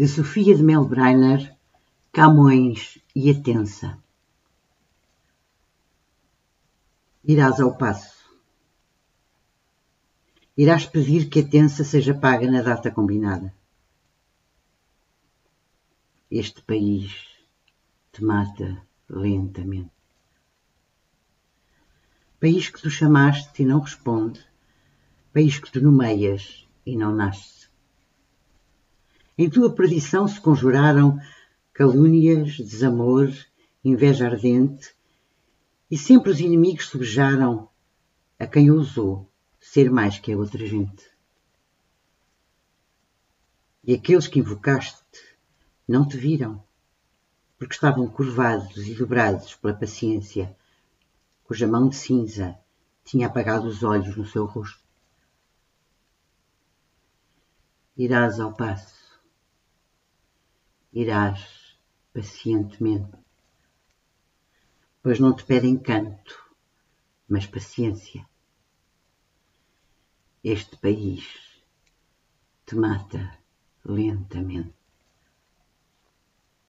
de Sofia de Melbreiner, Camões e Atença. Irás ao passo. Irás pedir que a tensa seja paga na data combinada. Este país te mata lentamente. País que tu chamaste e não responde, país que tu nomeias e não nasce. Em tua perdição se conjuraram calúnias, desamor, inveja ardente, e sempre os inimigos sobejaram a quem ousou ser mais que a outra gente. E aqueles que invocaste não te viram, porque estavam curvados e dobrados pela paciência, cuja mão de cinza tinha apagado os olhos no seu rosto. Irás ao passo irás pacientemente, pois não te pedem canto, mas paciência. Este país te mata lentamente.